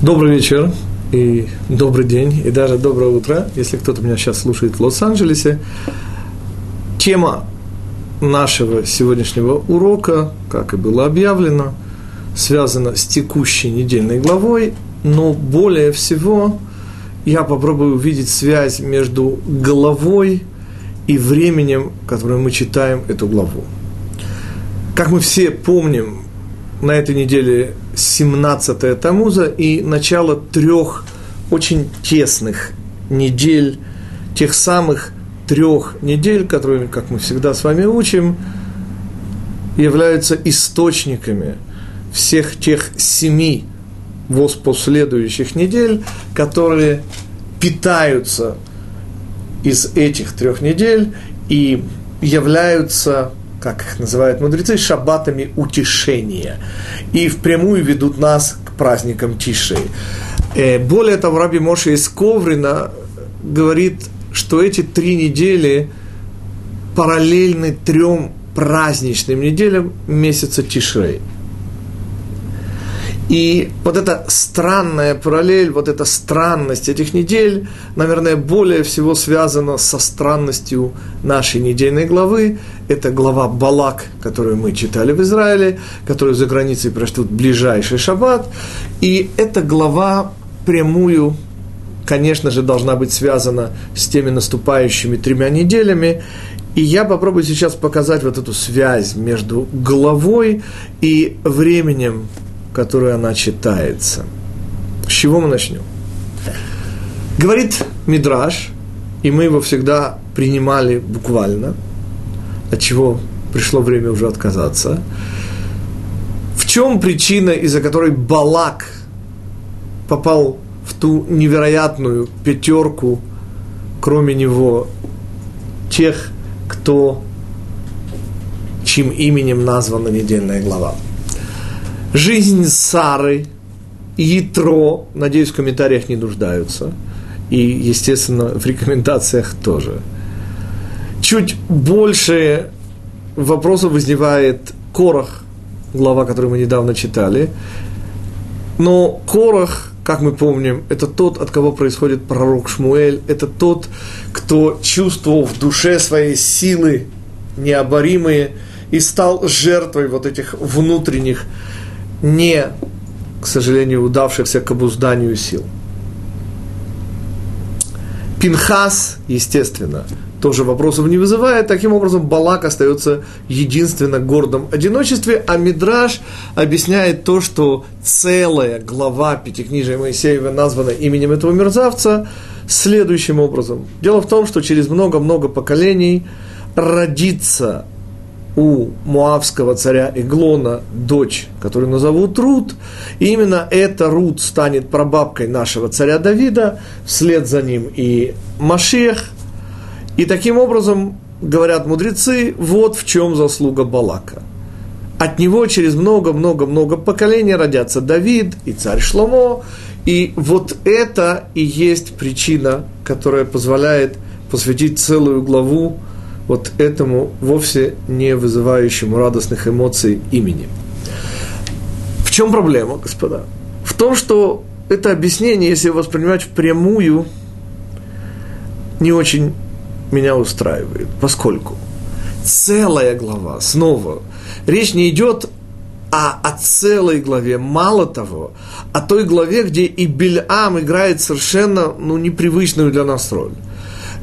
Добрый вечер и добрый день, и даже доброе утро, если кто-то меня сейчас слушает в Лос-Анджелесе. Тема нашего сегодняшнего урока, как и было объявлено, связана с текущей недельной главой, но более всего я попробую увидеть связь между головой и временем, которое мы читаем эту главу. Как мы все помним, на этой неделе 17-е Тамуза и начало трех очень тесных недель, тех самых трех недель, которые, как мы всегда с вами учим, являются источниками всех тех семи последующих недель, которые питаются из этих трех недель и являются как их называют мудрецы, шаббатами утешения. И впрямую ведут нас к праздникам Тишей. Э, более того, Раби Моша из Коврина говорит, что эти три недели параллельны трем праздничным неделям месяца Тишрей. И вот эта странная параллель, вот эта странность этих недель, наверное, более всего связана со странностью нашей недельной главы. Это глава Балак, которую мы читали в Израиле, которую за границей прочтут ближайший шаббат. И эта глава прямую, конечно же, должна быть связана с теми наступающими тремя неделями. И я попробую сейчас показать вот эту связь между главой и временем которой она читается. С чего мы начнем? Говорит Мидраш, и мы его всегда принимали буквально, от чего пришло время уже отказаться. В чем причина, из-за которой Балак попал в ту невероятную пятерку, кроме него, тех, кто, чьим именем названа недельная глава? Жизнь Сары, Ятро, надеюсь, в комментариях не нуждаются. И, естественно, в рекомендациях тоже. Чуть больше вопросов возникает Корах, глава, которую мы недавно читали. Но Корах, как мы помним, это тот, от кого происходит пророк Шмуэль, это тот, кто чувствовал в душе своей силы необоримые и стал жертвой вот этих внутренних не, к сожалению, удавшихся к обузданию сил. Пинхас, естественно, тоже вопросов не вызывает. Таким образом, Балак остается единственно гордом одиночестве, а Мидраш объясняет то, что целая глава Пятикнижия Моисеева названа именем этого мерзавца следующим образом. Дело в том, что через много-много поколений родится у муавского царя Иглона дочь, которую назовут Рут, и именно эта Рут станет прабабкой нашего царя Давида, вслед за ним и Машех. И таким образом, говорят мудрецы, вот в чем заслуга Балака. От него через много-много-много поколений родятся Давид и царь Шломо, и вот это и есть причина, которая позволяет посвятить целую главу вот этому вовсе не вызывающему радостных эмоций имени. В чем проблема, господа? В том, что это объяснение, если воспринимать впрямую, не очень меня устраивает, поскольку целая глава, снова, речь не идет а о целой главе, мало того, о той главе, где и Бельам играет совершенно ну, непривычную для нас роль.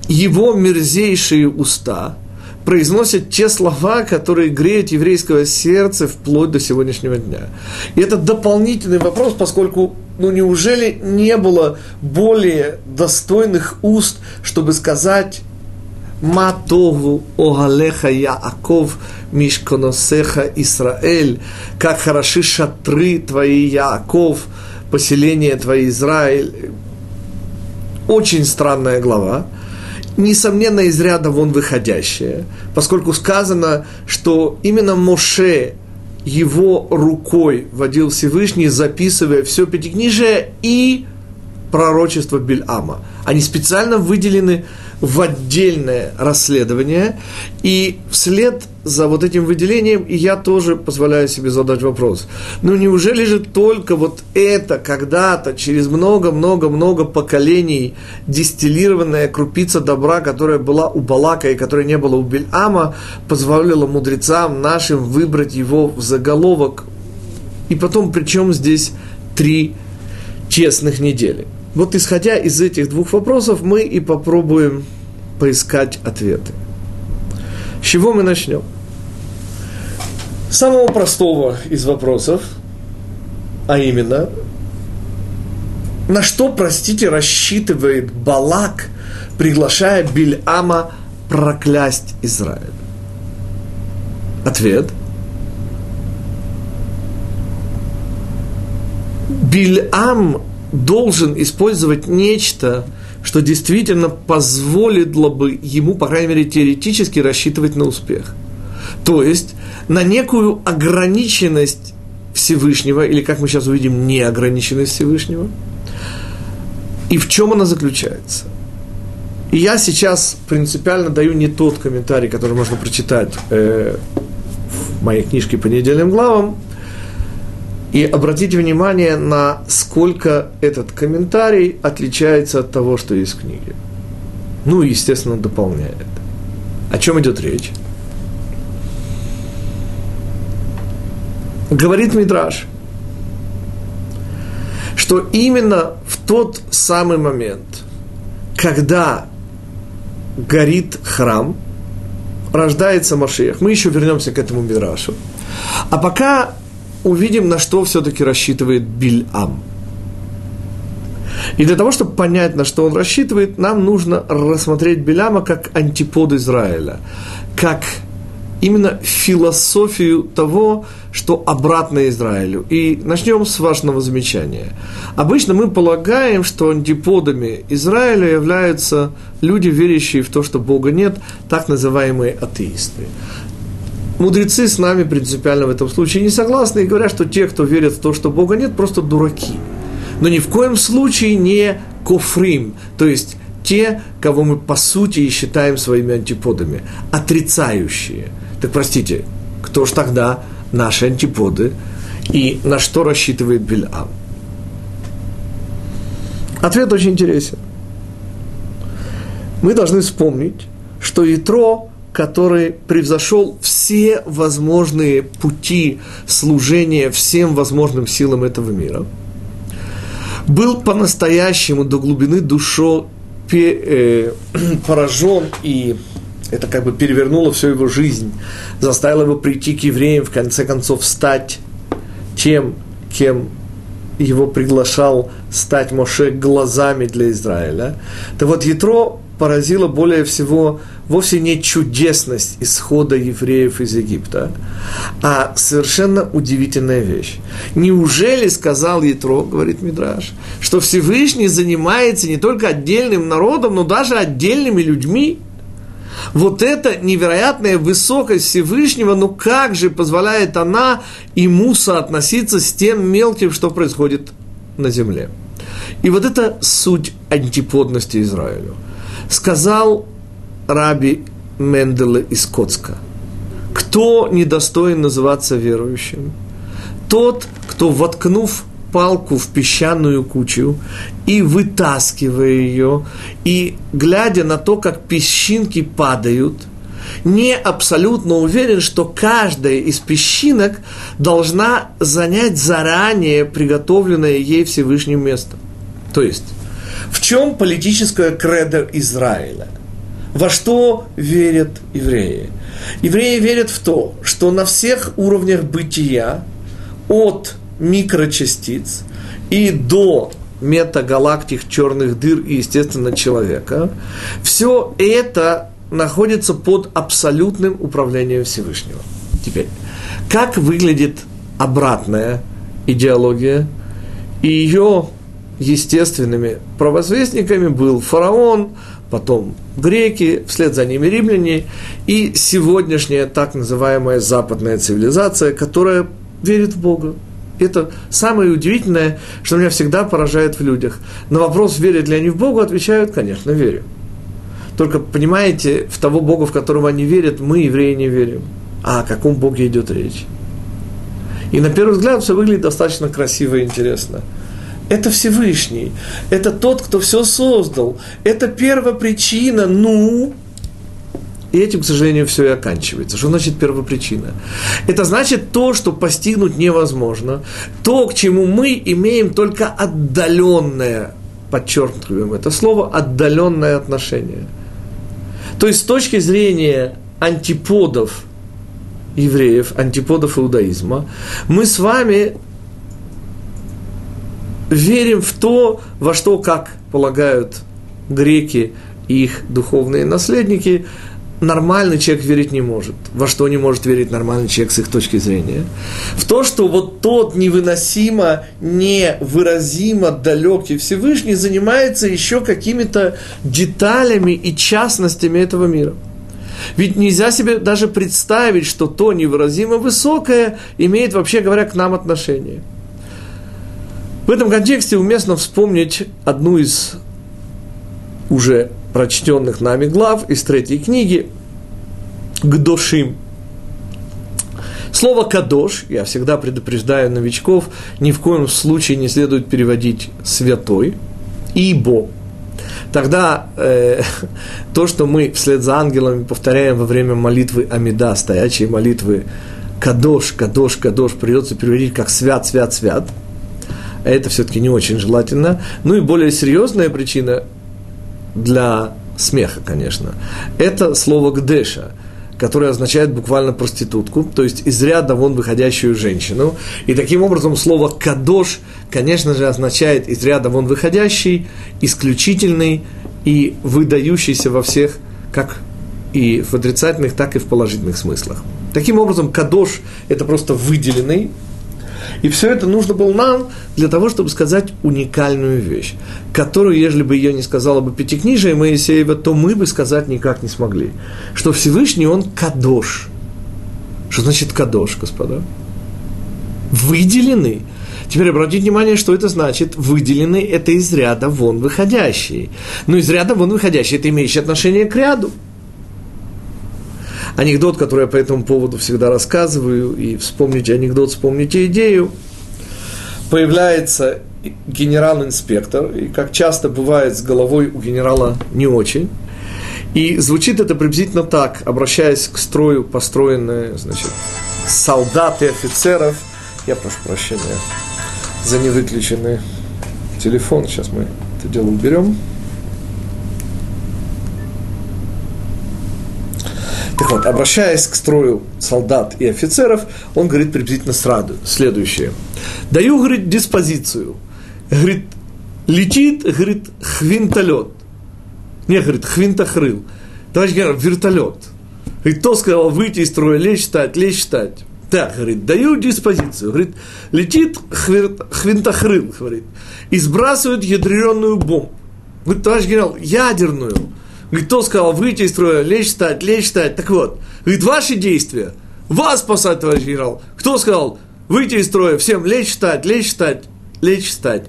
Его мерзейшие уста произносят те слова, которые греют еврейское сердце вплоть до сегодняшнего дня. И это дополнительный вопрос, поскольку, ну, неужели не было более достойных уст, чтобы сказать Матову огалеха Яаков мишконосеха Исраэль, как хороши шатры твои, Яаков, поселение твои, Израиль. Очень странная глава несомненно, из ряда вон выходящее, поскольку сказано, что именно Моше его рукой водил Всевышний, записывая все пятикнижие и пророчество Бельама. Они специально выделены в отдельное расследование, и вслед за вот этим выделением я тоже позволяю себе задать вопрос. Ну неужели же только вот это когда-то, через много-много-много поколений, дистиллированная крупица добра, которая была у Балака и которая не была у Бельама, позволила мудрецам нашим выбрать его в заголовок? И потом, причем здесь три честных недели? Вот исходя из этих двух вопросов, мы и попробуем поискать ответы. С чего мы начнем? самого простого из вопросов, а именно, на что, простите, рассчитывает Балак, приглашая Бильама проклясть Израиль? Ответ. Бильам должен использовать нечто, что действительно позволило бы ему, по крайней мере, теоретически рассчитывать на успех. То есть на некую ограниченность Всевышнего, или, как мы сейчас увидим, неограниченность Всевышнего. И в чем она заключается? И я сейчас принципиально даю не тот комментарий, который можно прочитать э, в моей книжке по недельным главам. И обратите внимание на сколько этот комментарий отличается от того, что есть в книге. Ну естественно, дополняет. О чем идет речь? говорит Мидраш, что именно в тот самый момент, когда горит храм, рождается Машиях. Мы еще вернемся к этому Мидрашу. А пока увидим, на что все-таки рассчитывает Бильам. И для того, чтобы понять, на что он рассчитывает, нам нужно рассмотреть Биляма как антипод Израиля, как именно философию того, что обратно Израилю. И начнем с важного замечания. Обычно мы полагаем, что антиподами Израиля являются люди, верящие в то, что Бога нет, так называемые атеисты. Мудрецы с нами принципиально в этом случае не согласны и говорят, что те, кто верит в то, что Бога нет, просто дураки. Но ни в коем случае не кофрим, то есть те, кого мы по сути считаем своими антиподами, отрицающие – так простите, кто ж тогда наши антиподы и на что рассчитывает Бельам? Ответ очень интересен. Мы должны вспомнить, что Итро, который превзошел все возможные пути служения всем возможным силам этого мира, был по-настоящему до глубины душо э, поражен и это как бы перевернуло всю его жизнь, заставило его прийти к евреям, в конце концов стать тем, кем его приглашал стать Моше глазами для Израиля. Так вот, Ятро поразило более всего вовсе не чудесность исхода евреев из Египта, а совершенно удивительная вещь. Неужели, сказал Ятро, говорит Мидраш, что Всевышний занимается не только отдельным народом, но даже отдельными людьми – вот эта невероятная высокость Всевышнего, ну как же позволяет она ему соотноситься с тем мелким, что происходит на земле. И вот это суть антиподности Израилю. Сказал Раби Менделе из Коцка, кто недостоин называться верующим? Тот, кто, воткнув палку в песчаную кучу и вытаскивая ее, и глядя на то, как песчинки падают, не абсолютно уверен, что каждая из песчинок должна занять заранее приготовленное ей Всевышним место. То есть, в чем политическая кредо Израиля? Во что верят евреи? Евреи верят в то, что на всех уровнях бытия, от микрочастиц и до метагалактик, черных дыр и, естественно, человека, все это находится под абсолютным управлением Всевышнего. Теперь, как выглядит обратная идеология? И ее естественными провозвестниками был фараон, потом греки, вслед за ними римляне, и сегодняшняя так называемая западная цивилизация, которая верит в Бога, это самое удивительное, что меня всегда поражает в людях. На вопрос, верят ли они в Бога, отвечают, конечно, верю. Только, понимаете, в того Бога, в которого они верят, мы, евреи, не верим. А о каком Боге идет речь? И на первый взгляд все выглядит достаточно красиво и интересно. Это Всевышний, это тот, кто все создал, это первопричина, ну, и этим, к сожалению, все и оканчивается. Что значит первопричина? Это значит то, что постигнуть невозможно, то, к чему мы имеем только отдаленное, подчеркиваем это слово, отдаленное отношение. То есть с точки зрения антиподов евреев, антиподов иудаизма, мы с вами верим в то, во что, как полагают греки и их духовные наследники, нормальный человек верить не может. Во что не может верить нормальный человек с их точки зрения? В то, что вот тот невыносимо, невыразимо далекий Всевышний занимается еще какими-то деталями и частностями этого мира. Ведь нельзя себе даже представить, что то невыразимо высокое имеет, вообще говоря, к нам отношение. В этом контексте уместно вспомнить одну из уже прочтенных нами глав из третьей книги «Гдошим». Слово «кадош», я всегда предупреждаю новичков, ни в коем случае не следует переводить «святой», «ибо». Тогда э, то, что мы вслед за ангелами повторяем во время молитвы Амида, стоячей молитвы «кадош, кадош, кадош», придется переводить как «свят, свят, свят», это все-таки не очень желательно. Ну и более серьезная причина для смеха, конечно, это слово «гдеша», которое означает буквально проститутку, то есть из ряда вон выходящую женщину. И таким образом слово «кадош», конечно же, означает из ряда вон выходящий, исключительный и выдающийся во всех, как и в отрицательных, так и в положительных смыслах. Таким образом, кадош – это просто выделенный, и все это нужно было нам для того, чтобы сказать уникальную вещь, которую, если бы ее не сказала бы Пятикнижие Моисеева, то мы бы сказать никак не смогли. Что Всевышний, он кадош. Что значит кадош, господа? Выделенный. Теперь обратите внимание, что это значит. Выделенный – это из ряда вон выходящий. Но из ряда вон выходящий – это имеющий отношение к ряду анекдот, который я по этому поводу всегда рассказываю, и вспомните анекдот, вспомните идею. Появляется генерал-инспектор, и как часто бывает с головой у генерала не очень. И звучит это приблизительно так, обращаясь к строю, построенные, значит, солдат и офицеров. Я прошу прощения за невыключенный телефон. Сейчас мы это дело уберем. Так вот, обращаясь к строю солдат и офицеров, он говорит приблизительно сразу следующее. Даю, говорит, диспозицию. Говорит, летит, говорит, хвинтолет. Не, говорит, хвинтохрыл. Товарищ генерал, вертолет. Говорит, кто сказал выйти из строя, лечь стать, лечь стать. Так, говорит, даю диспозицию. Говорит, летит хвинтохрыл, говорит, и сбрасывает ядреную бомбу. Говорит, товарищ генерал, ядерную. Говорит, кто сказал выйти из строя, лечь стать, лечь стать. Так вот, говорит, ваши действия, вас спасать, товарищ генерал. Кто сказал выйти из строя, всем лечь стать, лечь стать, лечь стать.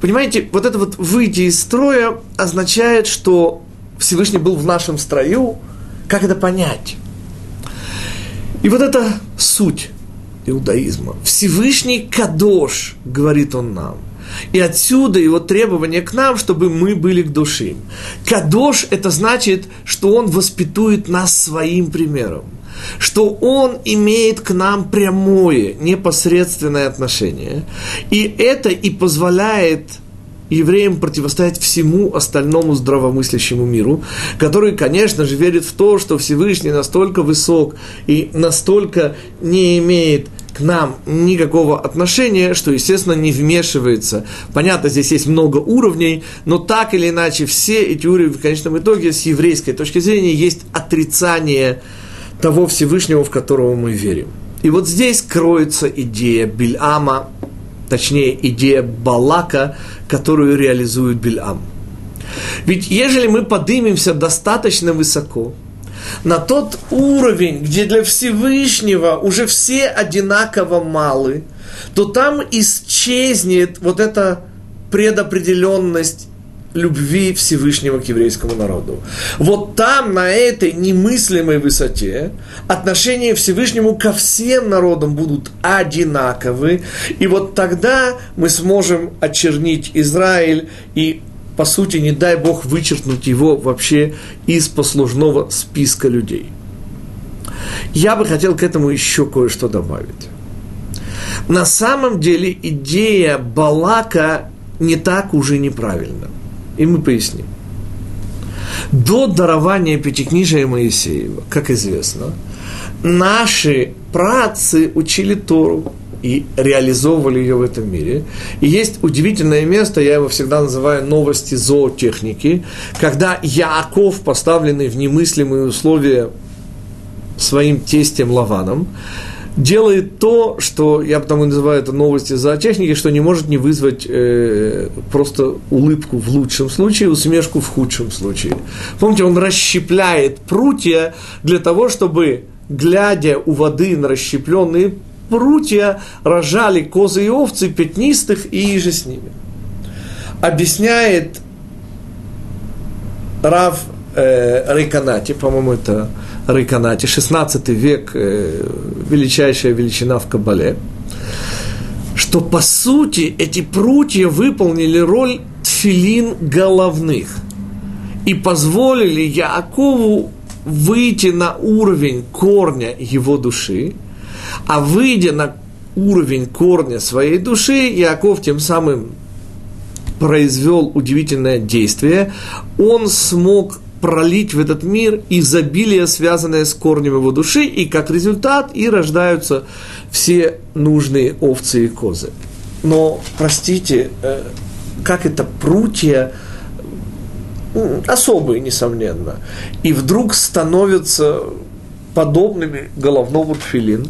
Понимаете, вот это вот выйти из строя означает, что Всевышний был в нашем строю. Как это понять? И вот это суть иудаизма. Всевышний Кадош, говорит он нам. И отсюда его требование к нам, чтобы мы были к душе. Кадош – это значит, что он воспитует нас своим примером что Он имеет к нам прямое, непосредственное отношение. И это и позволяет евреям противостоять всему остальному здравомыслящему миру, который, конечно же, верит в то, что Всевышний настолько высок и настолько не имеет к нам никакого отношения, что, естественно, не вмешивается. Понятно, здесь есть много уровней, но так или иначе все эти уровни в конечном итоге с еврейской точки зрения есть отрицание того Всевышнего, в которого мы верим. И вот здесь кроется идея Бильама, точнее идея Балака, которую реализует Бильам. Ведь ежели мы поднимемся достаточно высоко, на тот уровень, где для Всевышнего уже все одинаково малы, то там исчезнет вот эта предопределенность любви Всевышнего к еврейскому народу. Вот там, на этой немыслимой высоте, отношения Всевышнему ко всем народам будут одинаковы, и вот тогда мы сможем очернить Израиль и по сути, не дай Бог вычеркнуть его вообще из послужного списка людей. Я бы хотел к этому еще кое-что добавить. На самом деле идея Балака не так уже неправильна. И мы поясним. До дарования Пятикнижия Моисеева, как известно, наши працы учили Тору и реализовывали ее в этом мире. И есть удивительное место, я его всегда называю новости зоотехники, когда Яаков, поставленный в немыслимые условия своим тестем Лаваном, делает то, что я потому называю это новости зоотехники, что не может не вызвать э, просто улыбку в лучшем случае, усмешку в худшем случае. Помните, он расщепляет прутья для того, чтобы, глядя у воды на расщепленные прутья, рожали козы и овцы пятнистых и иже с ними. Объясняет Рав э, Рейканати, по-моему, это Рейканати, 16 век, э, величайшая величина в Кабале, что по сути эти прутья выполнили роль тфилин головных и позволили Яакову выйти на уровень корня его души, а выйдя на уровень корня своей души, Иаков тем самым произвел удивительное действие. Он смог пролить в этот мир изобилие, связанное с корнем его души, и как результат и рождаются все нужные овцы и козы. Но, простите, э, как это прутья, особые, несомненно, и вдруг становятся подобными головному тфилин?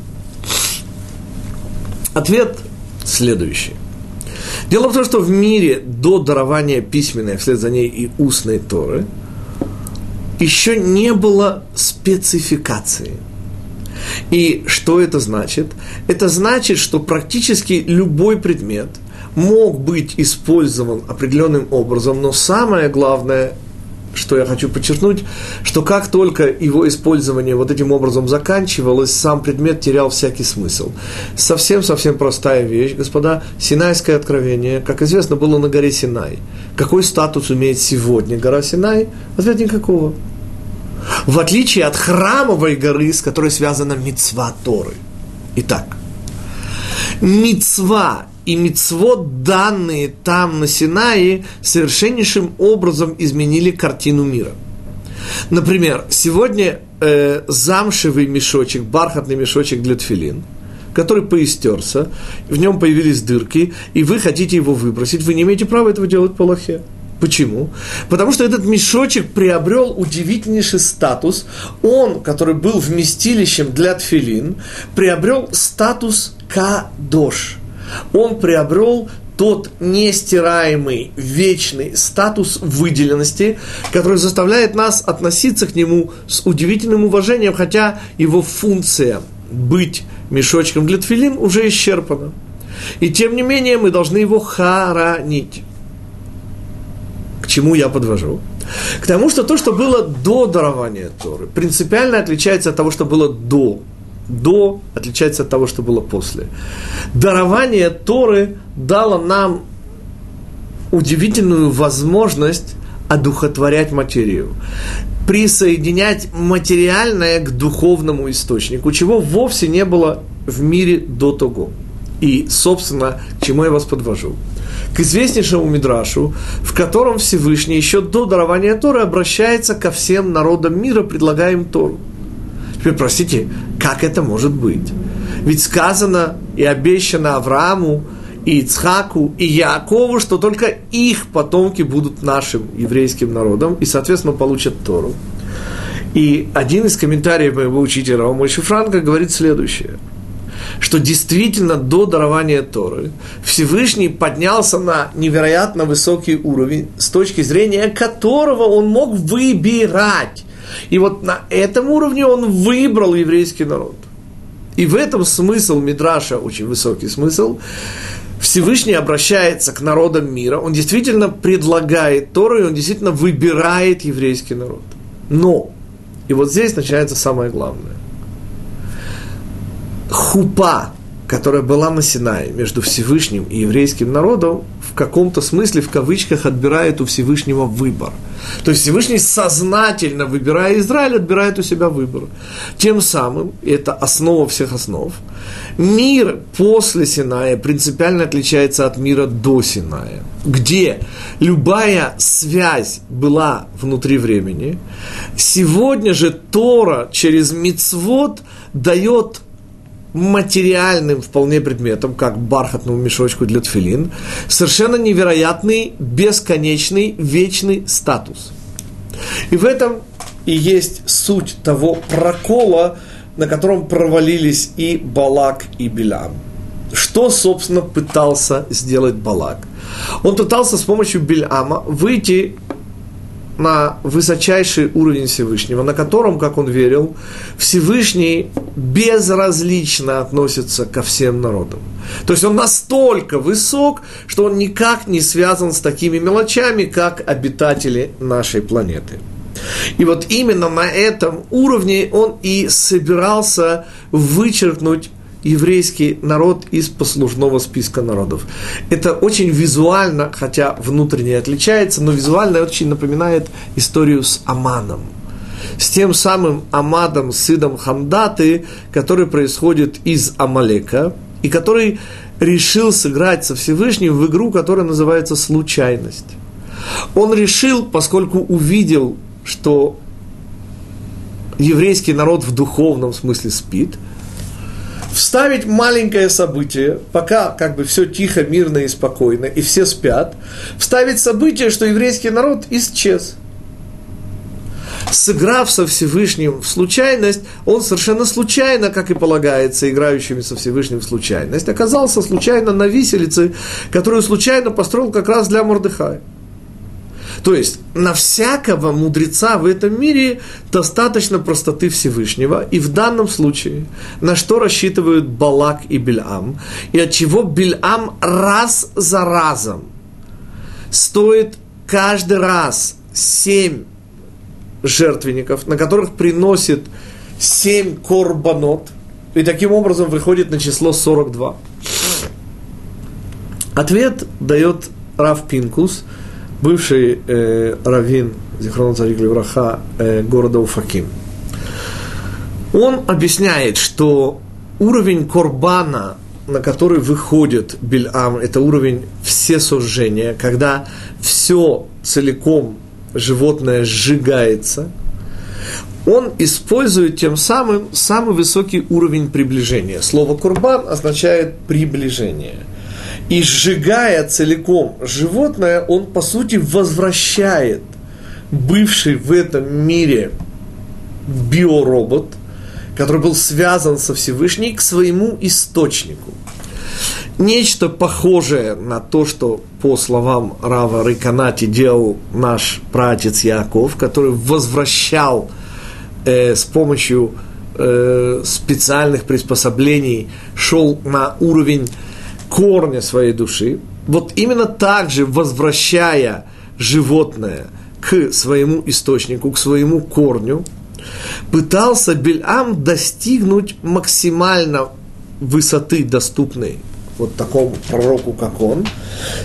Ответ следующий. Дело в том, что в мире до дарования письменной, вслед за ней и устной Торы – еще не было спецификации. И что это значит? Это значит, что практически любой предмет мог быть использован определенным образом, но самое главное что я хочу подчеркнуть, что как только его использование вот этим образом заканчивалось, сам предмет терял всякий смысл. Совсем-совсем простая вещь, господа, Синайское откровение, как известно, было на горе Синай. Какой статус имеет сегодня гора Синай? Ответ никакого. В отличие от храмовой горы, с которой связана мецва Торы. Итак, мецва и мицвод, данные там на Синае, совершеннейшим образом изменили картину мира. Например, сегодня э, замшевый мешочек, бархатный мешочек для тфилин, который поистерся, в нем появились дырки, и вы хотите его выбросить, вы не имеете права этого делать по лохе. Почему? Потому что этот мешочек приобрел удивительнейший статус. Он, который был вместилищем для тфилин, приобрел статус кадош – он приобрел тот нестираемый, вечный статус выделенности, который заставляет нас относиться к нему с удивительным уважением, хотя его функция быть мешочком для тфилин уже исчерпана. И тем не менее мы должны его хоронить. К чему я подвожу? К тому, что то, что было до дарования Торы, принципиально отличается от того, что было до до отличается от того, что было после. Дарование Торы дало нам удивительную возможность одухотворять материю, присоединять материальное к духовному источнику, чего вовсе не было в мире до того. И, собственно, к чему я вас подвожу? К известнейшему Мидрашу, в котором Всевышний еще до дарования Торы обращается ко всем народам мира, предлагая им Тору. Теперь, простите, как это может быть? Ведь сказано и обещано Аврааму, и Ицхаку, и Якову, что только их потомки будут нашим еврейским народом и, соответственно, получат Тору. И один из комментариев моего учителя Ромойши Франка говорит следующее, что действительно до дарования Торы Всевышний поднялся на невероятно высокий уровень, с точки зрения которого он мог выбирать и вот на этом уровне он выбрал еврейский народ. И в этом смысл Мидраша, очень высокий смысл, Всевышний обращается к народам мира, он действительно предлагает Тору, и он действительно выбирает еврейский народ. Но, и вот здесь начинается самое главное. Хупа, которая была на Синае между Всевышним и еврейским народом, в каком-то смысле, в кавычках, отбирает у Всевышнего выбор. То есть Всевышний сознательно, выбирая Израиль, отбирает у себя выбор. Тем самым, и это основа всех основ, мир после Синая принципиально отличается от мира до Синая, где любая связь была внутри времени. Сегодня же Тора через Мицвод дает материальным вполне предметом, как бархатному мешочку для тфилин, совершенно невероятный, бесконечный, вечный статус. И в этом и есть суть того прокола, на котором провалились и Балак, и Билам. Что, собственно, пытался сделать Балак? Он пытался с помощью Бильама выйти на высочайший уровень Всевышнего, на котором, как он верил, Всевышний безразлично относится ко всем народам. То есть он настолько высок, что он никак не связан с такими мелочами, как обитатели нашей планеты. И вот именно на этом уровне он и собирался вычеркнуть еврейский народ из послужного списка народов. Это очень визуально, хотя внутренне отличается, но визуально очень напоминает историю с Аманом. С тем самым Амадом, сыном Хамдаты, который происходит из Амалека, и который решил сыграть со Всевышним в игру, которая называется «случайность». Он решил, поскольку увидел, что еврейский народ в духовном смысле спит – вставить маленькое событие, пока как бы все тихо, мирно и спокойно, и все спят, вставить событие, что еврейский народ исчез. Сыграв со Всевышним в случайность, он совершенно случайно, как и полагается, играющими со Всевышним в случайность, оказался случайно на виселице, которую случайно построил как раз для Мордыхая. То есть на всякого мудреца в этом мире достаточно простоты Всевышнего. И в данном случае на что рассчитывают Балак и Бильам, и от чего Бильам раз за разом стоит каждый раз семь жертвенников, на которых приносит семь корбанот, и таким образом выходит на число 42. Ответ дает Рав Пинкус – бывший э, раввин Зихрон Царик Левраха э, города Уфаким. Он объясняет, что уровень Корбана, на который выходит Бильам, это уровень все сожжения, когда все целиком животное сжигается, он использует тем самым самый высокий уровень приближения. Слово «курбан» означает «приближение» и сжигая целиком животное, он, по сути, возвращает бывший в этом мире биоробот, который был связан со Всевышней, к своему источнику. Нечто похожее на то, что, по словам Рава Рыканати, делал наш пратец Яков, который возвращал э, с помощью э, специальных приспособлений, шел на уровень корня своей души, вот именно так же возвращая животное к своему источнику, к своему корню, пытался Бельам достигнуть максимально высоты доступной вот такому пророку, как он,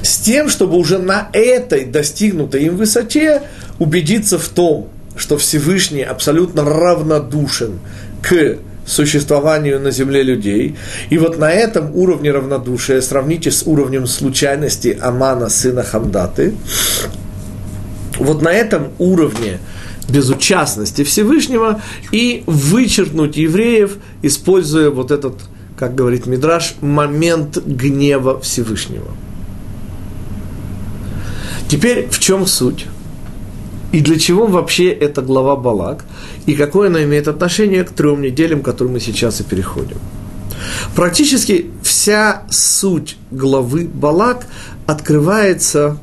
с тем, чтобы уже на этой достигнутой им высоте убедиться в том, что Всевышний абсолютно равнодушен к существованию на земле людей. И вот на этом уровне равнодушия сравните с уровнем случайности Амана, сына Хамдаты. Вот на этом уровне безучастности Всевышнего и вычеркнуть евреев, используя вот этот, как говорит Мидраш, момент гнева Всевышнего. Теперь в чем суть? И для чего вообще эта глава Балак? И какое она имеет отношение к трем неделям, к которым мы сейчас и переходим? Практически вся суть главы Балак открывается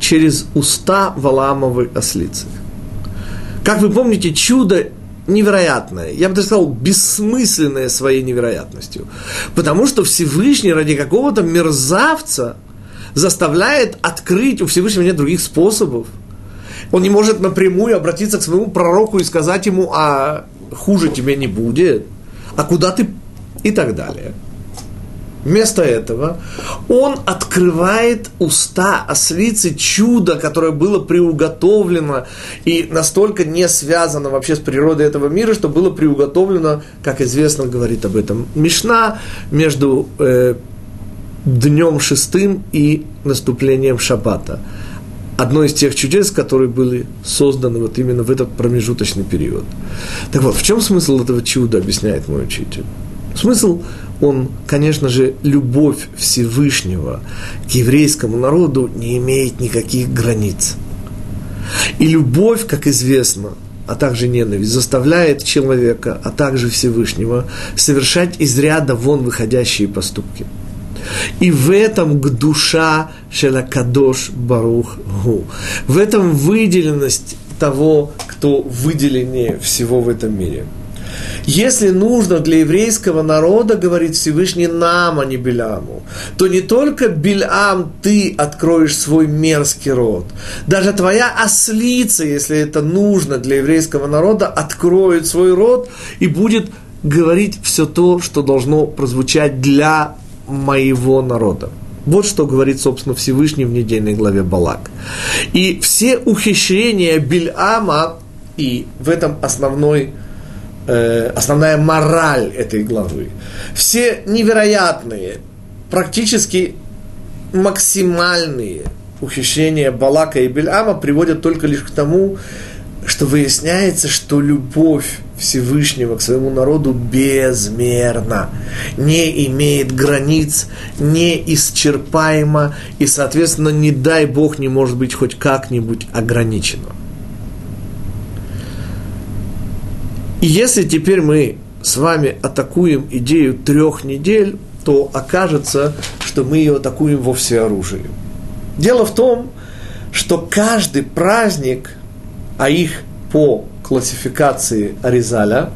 через уста Валаамовой ослицы. Как вы помните, чудо невероятное, я бы даже сказал, бессмысленное своей невероятностью. Потому что Всевышний ради какого-то мерзавца заставляет открыть, у Всевышнего нет других способов. Он не может напрямую обратиться к своему пророку и сказать ему, а хуже тебе не будет, а куда ты и так далее. Вместо этого он открывает уста ослицы чудо, которое было приуготовлено и настолько не связано вообще с природой этого мира, что было приуготовлено, как известно, говорит об этом Мишна, между э, днем шестым и наступлением Шаббата. Одно из тех чудес, которые были созданы вот именно в этот промежуточный период. Так вот, в чем смысл этого чуда, объясняет мой учитель? Смысл он, конечно же, любовь Всевышнего к еврейскому народу не имеет никаких границ. И любовь, как известно, а также ненависть, заставляет человека, а также Всевышнего, совершать из ряда вон выходящие поступки. И в этом душа Шелакадош Барух Гу. В этом выделенность того, кто выделеннее всего в этом мире – если нужно для еврейского народа, говорит Всевышний нам, а не Беляму, то не только Белям ты откроешь свой мерзкий род, даже твоя ослица, если это нужно для еврейского народа, откроет свой род и будет говорить все то, что должно прозвучать для моего народа. Вот что говорит, собственно, Всевышний в недельной главе Балак. И все ухищрения Бильама, и в этом основной э, основная мораль этой главы. Все невероятные, практически максимальные ухищрения Балака и Бельама приводят только лишь к тому, что выясняется, что любовь Всевышнего к своему народу безмерна, не имеет границ, неисчерпаема и, соответственно, не дай Бог не может быть хоть как-нибудь ограничена. И если теперь мы с вами атакуем идею трех недель, то окажется, что мы ее атакуем во всеоружии. Дело в том, что каждый праздник, а их по классификации Аризаля,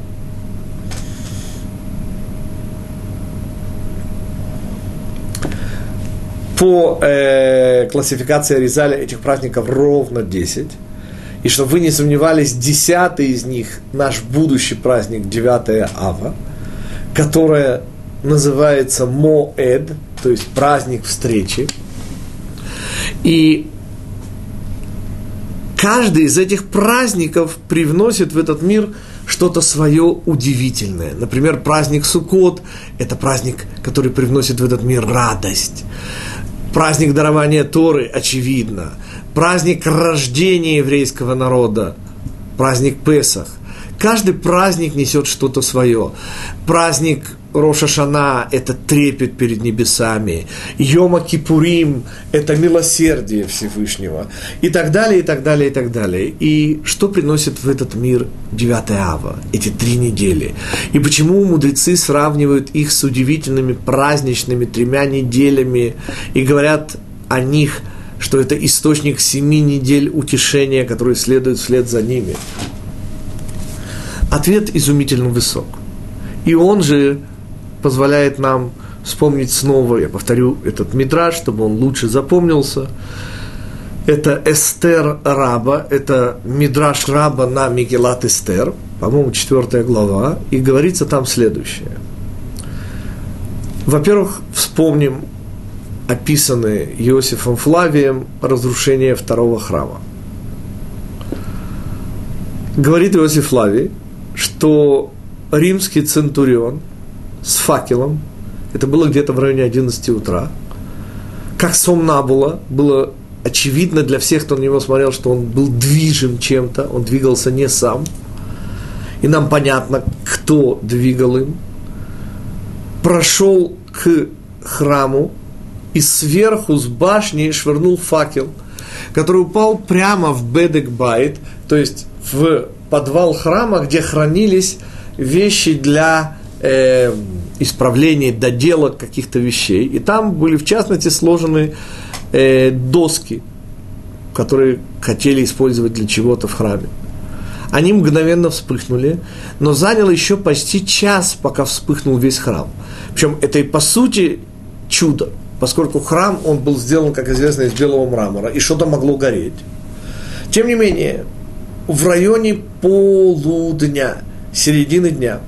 по э, классификации Аризаля этих праздников ровно 10. И чтобы вы не сомневались, десятый из них наш будущий праздник, 9 Ава, которое называется Моэд, то есть праздник встречи. И каждый из этих праздников привносит в этот мир что-то свое удивительное. Например, праздник Суккот – это праздник, который привносит в этот мир радость. Праздник дарования Торы, очевидно праздник рождения еврейского народа, праздник Песах. Каждый праздник несет что-то свое. Праздник Роша Шана – это трепет перед небесами. Йома Кипурим – это милосердие Всевышнего. И так далее, и так далее, и так далее. И что приносит в этот мир 9 ава, эти три недели? И почему мудрецы сравнивают их с удивительными праздничными тремя неделями и говорят о них – что это источник семи недель утешения, которые следуют вслед за ними. Ответ изумительно высок. И он же позволяет нам вспомнить снова, я повторю этот мидраж, чтобы он лучше запомнился. Это Эстер Раба, это мидраж Раба на Мигелат Эстер, по-моему, четвертая глава, и говорится там следующее. Во-первых, вспомним описаны Иосифом Флавием разрушение второго храма. Говорит Иосиф Флавий, что римский центурион с факелом, это было где-то в районе 11 утра, как сомнабула, было очевидно для всех, кто на него смотрел, что он был движим чем-то, он двигался не сам. И нам понятно, кто двигал им. Прошел к храму, и сверху с башни швырнул факел, который упал прямо в Бедек Байт, то есть в подвал храма, где хранились вещи для э, исправления, доделок каких-то вещей. И там были, в частности, сложены э, доски, которые хотели использовать для чего-то в храме. Они мгновенно вспыхнули, но заняло еще почти час, пока вспыхнул весь храм. Причем это и по сути чудо, поскольку храм, он был сделан, как известно, из белого мрамора, и что-то могло гореть. Тем не менее, в районе полудня, середины дня,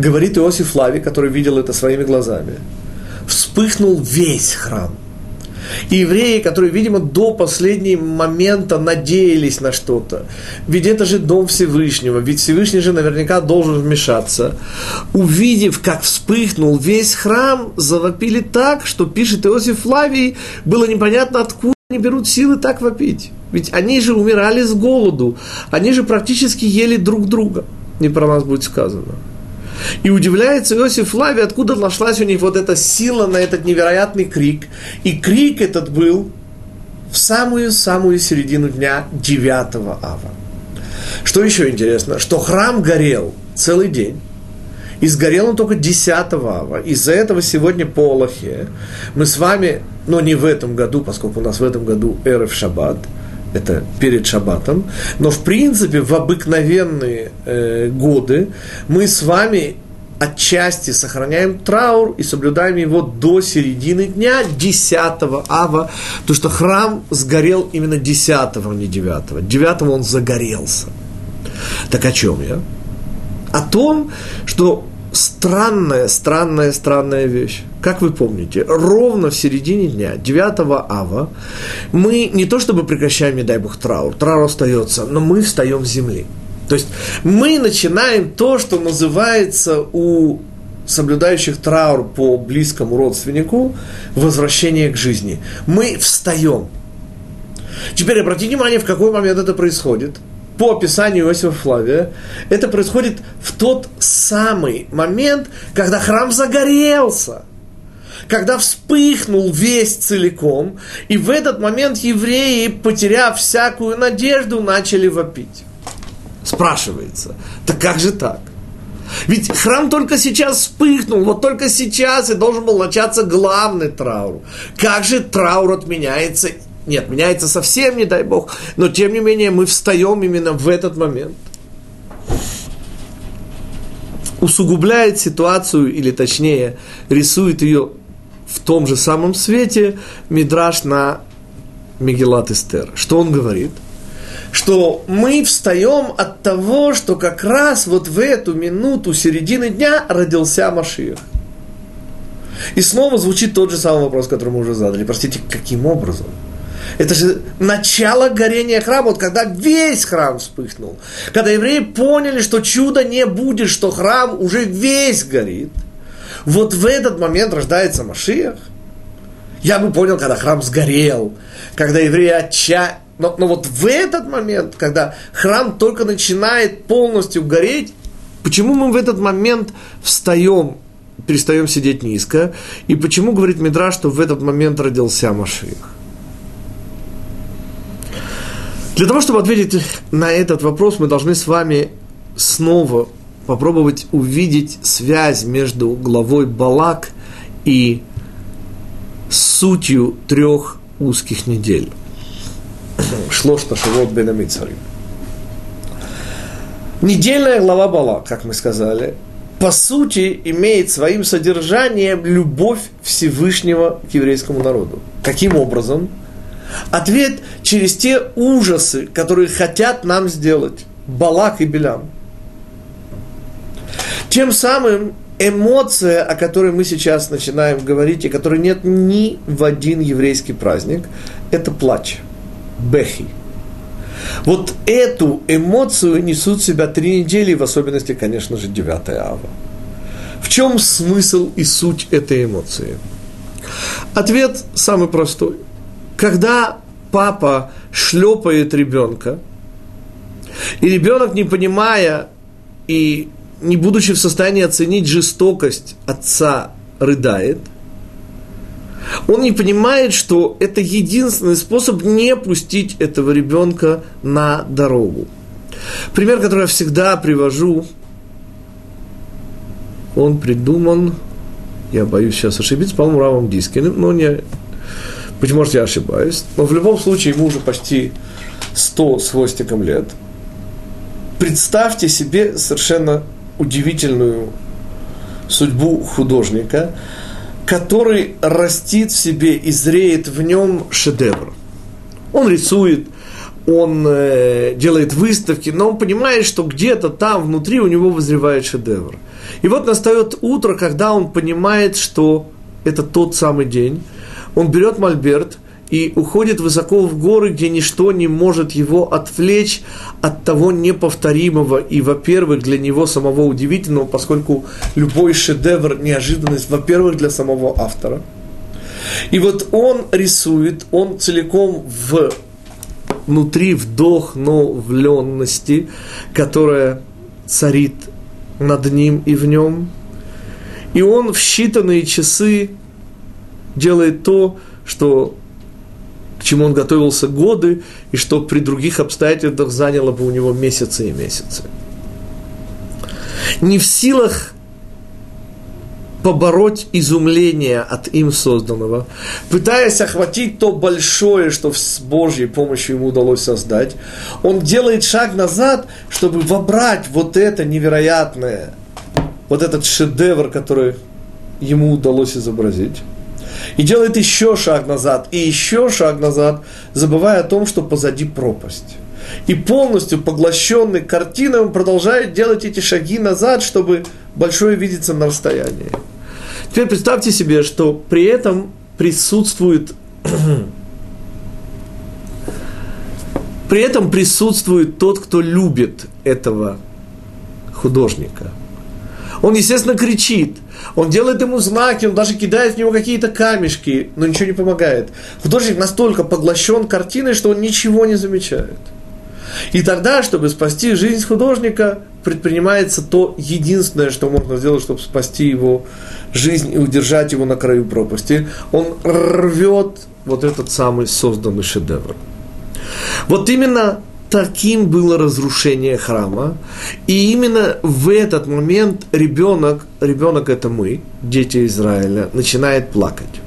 говорит Иосиф Лави, который видел это своими глазами, вспыхнул весь храм. И евреи, которые, видимо, до последнего момента надеялись на что-то. Ведь это же дом Всевышнего, ведь Всевышний же наверняка должен вмешаться. Увидев, как вспыхнул весь храм, завопили так, что, пишет Иосиф Флавий, было непонятно, откуда они берут силы так вопить. Ведь они же умирали с голоду, они же практически ели друг друга. Не про нас будет сказано. И удивляется Иосиф Лави, откуда нашлась у них вот эта сила на этот невероятный крик. И крик этот был в самую-самую середину дня 9 ава. Что еще интересно, что храм горел целый день. И сгорел он только 10 ава. Из-за этого сегодня по Аллахе мы с вами, но не в этом году, поскольку у нас в этом году Эрев Шаббат, это перед Шаббатом, но в принципе в обыкновенные э, годы мы с вами отчасти сохраняем траур и соблюдаем его до середины дня, 10 ава, потому что храм сгорел именно 10, а не 9. 9 он загорелся. Так о чем я? О том, что странная, странная, странная вещь. Как вы помните, ровно в середине дня, 9 ава, мы не то чтобы прекращаем, не дай бог, траур, траур остается, но мы встаем с земли. То есть мы начинаем то, что называется у соблюдающих траур по близкому родственнику возвращение к жизни. Мы встаем. Теперь обратите внимание, в какой момент это происходит – по описанию Иосифа Флавия, это происходит в тот самый момент, когда храм загорелся, когда вспыхнул весь целиком, и в этот момент евреи, потеряв всякую надежду, начали вопить. Спрашивается, так как же так? Ведь храм только сейчас вспыхнул, вот только сейчас и должен был начаться главный траур. Как же траур отменяется нет, меняется совсем, не дай бог, но тем не менее мы встаем именно в этот момент. Усугубляет ситуацию, или точнее, рисует ее в том же самом свете Мидраш на Мегелат Эстер. Что он говорит? Что мы встаем от того, что как раз вот в эту минуту середины дня родился Машиах. И снова звучит тот же самый вопрос, который мы уже задали. Простите, каким образом? Это же начало горения храма, вот когда весь храм вспыхнул. Когда евреи поняли, что чуда не будет, что храм уже весь горит. Вот в этот момент рождается Машиах. Я бы понял, когда храм сгорел, когда евреи отча... Но, но вот в этот момент, когда храм только начинает полностью гореть, почему мы в этот момент встаем, перестаем сидеть низко, и почему говорит Мидра, что в этот момент родился Машиах? Для того, чтобы ответить на этот вопрос, мы должны с вами снова попробовать увидеть связь между главой Балак и сутью трех узких недель. Шлош Ташевод Бенамицарим. Недельная глава Балак, как мы сказали, по сути имеет своим содержанием любовь Всевышнего к еврейскому народу. Каким образом? Ответ через те ужасы, которые хотят нам сделать Балак и Белям. Тем самым эмоция, о которой мы сейчас начинаем говорить, и которой нет ни в один еврейский праздник, это плач, бехи. Вот эту эмоцию несут в себя три недели, в особенности, конечно же, 9 ава. В чем смысл и суть этой эмоции? Ответ самый простой – когда папа шлепает ребенка, и ребенок, не понимая и не будучи в состоянии оценить жестокость отца, рыдает, он не понимает, что это единственный способ не пустить этого ребенка на дорогу. Пример, который я всегда привожу, он придуман, я боюсь сейчас ошибиться, по-моему, Равом Дискиным, но не, быть может, я ошибаюсь, но в любом случае ему уже почти 100 с хвостиком лет. Представьте себе совершенно удивительную судьбу художника, который растит в себе и зреет в нем шедевр. Он рисует, он э, делает выставки, но он понимает, что где-то там внутри у него вызревает шедевр. И вот настает утро, когда он понимает, что это тот самый день. Он берет мольберт и уходит высоко в горы, где ничто не может его отвлечь от того неповторимого и, во-первых, для него самого удивительного, поскольку любой шедевр – неожиданность, во-первых, для самого автора. И вот он рисует, он целиком в внутри вдохновленности, которая царит над ним и в нем. И он в считанные часы делает то, что к чему он готовился годы, и что при других обстоятельствах заняло бы у него месяцы и месяцы. Не в силах побороть изумление от им созданного, пытаясь охватить то большое, что с Божьей помощью ему удалось создать, он делает шаг назад, чтобы вобрать вот это невероятное, вот этот шедевр, который ему удалось изобразить. И делает еще шаг назад, и еще шаг назад, забывая о том, что позади пропасть. И полностью поглощенный картиной он продолжает делать эти шаги назад, чтобы большое видеться на расстоянии. Теперь представьте себе, что при этом присутствует при этом присутствует тот, кто любит этого художника. Он, естественно, кричит, он делает ему знаки, он даже кидает в него какие-то камешки, но ничего не помогает. Художник настолько поглощен картиной, что он ничего не замечает. И тогда, чтобы спасти жизнь художника, предпринимается то единственное, что можно сделать, чтобы спасти его жизнь и удержать его на краю пропасти. Он рвет вот этот самый созданный шедевр. Вот именно таким было разрушение храма. И именно в этот момент ребенок, ребенок это мы, дети Израиля, начинает плакать.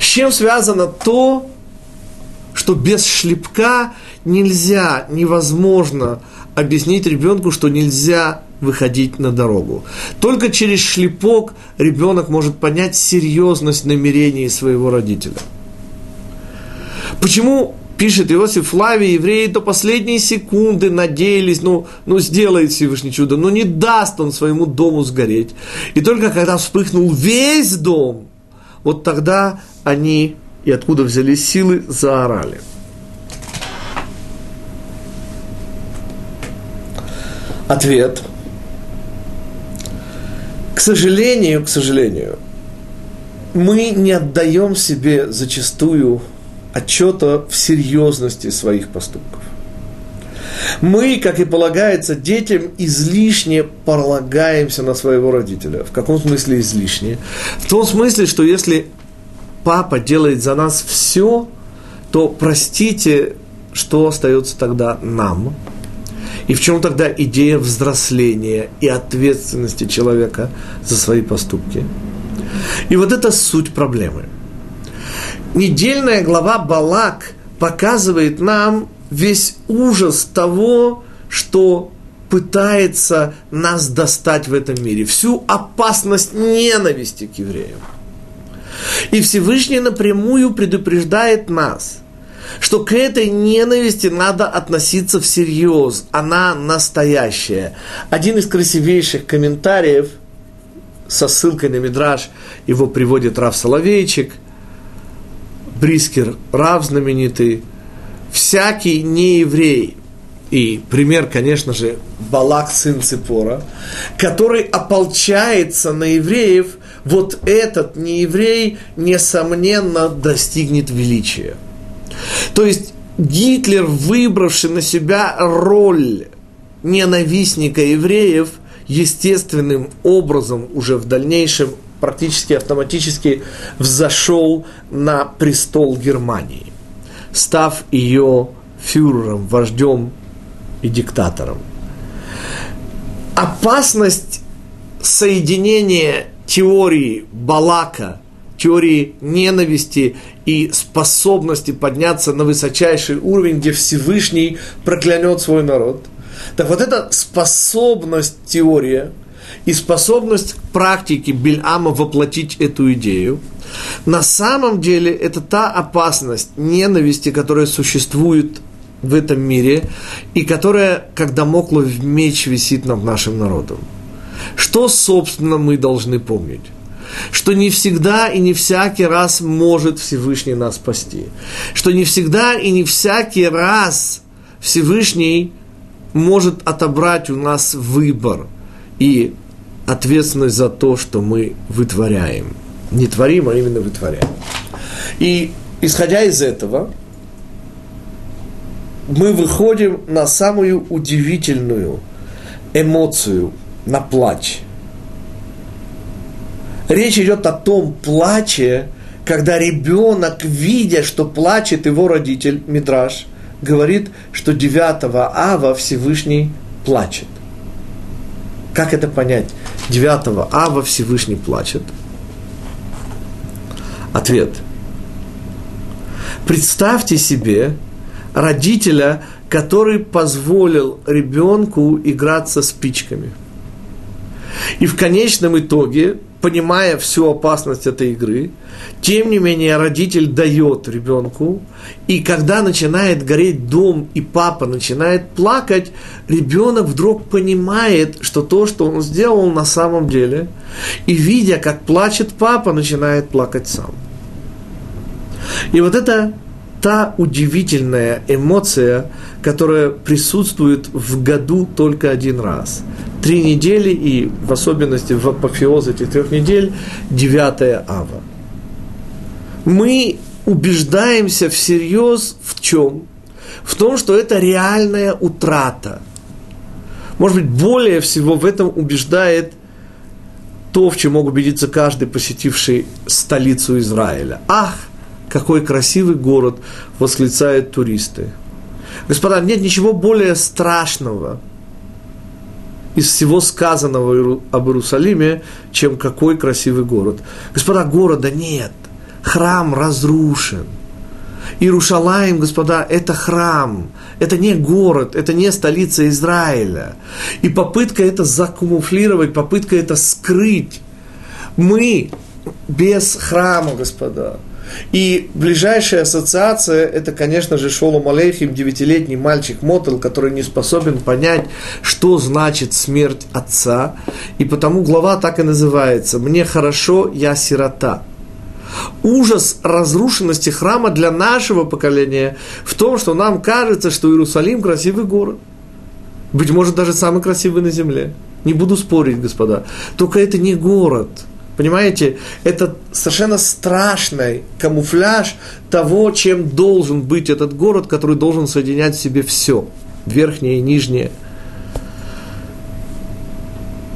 С чем связано то, что без шлепка нельзя, невозможно объяснить ребенку, что нельзя выходить на дорогу. Только через шлепок ребенок может понять серьезность намерений своего родителя. Почему пишет Иосиф Флавий, евреи до последней секунды надеялись, ну, ну сделает Всевышний чудо, но не даст он своему дому сгореть. И только когда вспыхнул весь дом, вот тогда они, и откуда взялись силы, заорали – Ответ. К сожалению, к сожалению, мы не отдаем себе зачастую отчета в серьезности своих поступков. Мы, как и полагается детям, излишне полагаемся на своего родителя. В каком смысле излишне? В том смысле, что если папа делает за нас все, то простите, что остается тогда нам – и в чем тогда идея взросления и ответственности человека за свои поступки? И вот это суть проблемы. Недельная глава Балак показывает нам весь ужас того, что пытается нас достать в этом мире, всю опасность ненависти к евреям. И Всевышний напрямую предупреждает нас – что к этой ненависти надо относиться всерьез, она настоящая. Один из красивейших комментариев со ссылкой на Мидраж, его приводит Рав Соловейчик, Брискер, Рав знаменитый, всякий нееврей, и пример, конечно же, Балак, сын Ципора, который ополчается на евреев, вот этот нееврей, несомненно, достигнет величия – то есть Гитлер, выбравший на себя роль ненавистника евреев, естественным образом уже в дальнейшем практически автоматически взошел на престол Германии, став ее фюрером, вождем и диктатором. Опасность соединения теории Балака, теории ненависти и способности подняться на высочайший уровень, где Всевышний проклянет свой народ. Так вот эта способность теория и способность к практике Бельама воплотить эту идею, на самом деле это та опасность ненависти, которая существует в этом мире и которая, как домоклов меч, висит над нашим народом. Что, собственно, мы должны помнить? Что не всегда и не всякий раз может Всевышний нас спасти. Что не всегда и не всякий раз Всевышний может отобрать у нас выбор и ответственность за то, что мы вытворяем. Не творим, а именно вытворяем. И исходя из этого, мы выходим на самую удивительную эмоцию, на плач. Речь идет о том плаче, когда ребенок, видя, что плачет его родитель, Мидраш, говорит, что 9 ава Всевышний плачет. Как это понять? 9 ава Всевышний плачет. Ответ. Представьте себе родителя, который позволил ребенку играться спичками. И в конечном итоге понимая всю опасность этой игры, тем не менее родитель дает ребенку, и когда начинает гореть дом, и папа начинает плакать, ребенок вдруг понимает, что то, что он сделал на самом деле, и видя, как плачет папа, начинает плакать сам. И вот это та удивительная эмоция, которая присутствует в году только один раз – три недели и в особенности в апофеоз этих трех недель 9 ава. Мы убеждаемся всерьез в чем? В том, что это реальная утрата. Может быть, более всего в этом убеждает то, в чем мог убедиться каждый, посетивший столицу Израиля. Ах, какой красивый город, восклицают туристы. Господа, нет ничего более страшного – из всего сказанного об Иерусалиме, чем какой красивый город. Господа, города нет, храм разрушен. Иерушалаем, господа, это храм, это не город, это не столица Израиля. И попытка это закамуфлировать, попытка это скрыть. Мы без храма, господа, и ближайшая ассоциация – это, конечно же, Шолом Алейхим, девятилетний мальчик Мотел, который не способен понять, что значит смерть отца. И потому глава так и называется «Мне хорошо, я сирота». Ужас разрушенности храма для нашего поколения в том, что нам кажется, что Иерусалим – красивый город. Быть может, даже самый красивый на земле. Не буду спорить, господа. Только это не город – Понимаете, это совершенно страшный камуфляж того, чем должен быть этот город, который должен соединять в себе все, верхнее и нижнее.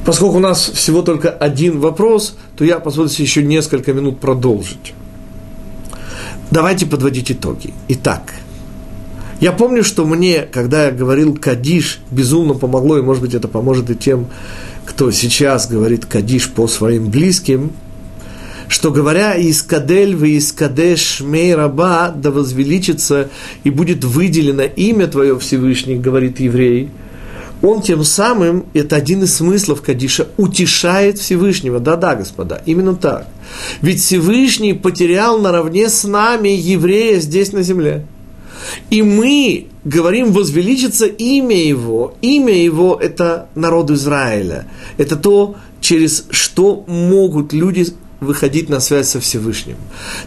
Поскольку у нас всего только один вопрос, то я позволю себе еще несколько минут продолжить. Давайте подводить итоги. Итак, я помню, что мне, когда я говорил «Кадиш», безумно помогло, и, может быть, это поможет и тем, кто сейчас говорит кадиш по своим близким, что говоря «Искадель вы искадеш шмей раба» да возвеличится и будет выделено имя Твое Всевышний, говорит еврей, он тем самым, это один из смыслов Кадиша, утешает Всевышнего. Да-да, господа, именно так. Ведь Всевышний потерял наравне с нами еврея здесь на земле. И мы говорим, возвеличится имя его. Имя его – это народ Израиля. Это то, через что могут люди выходить на связь со Всевышним.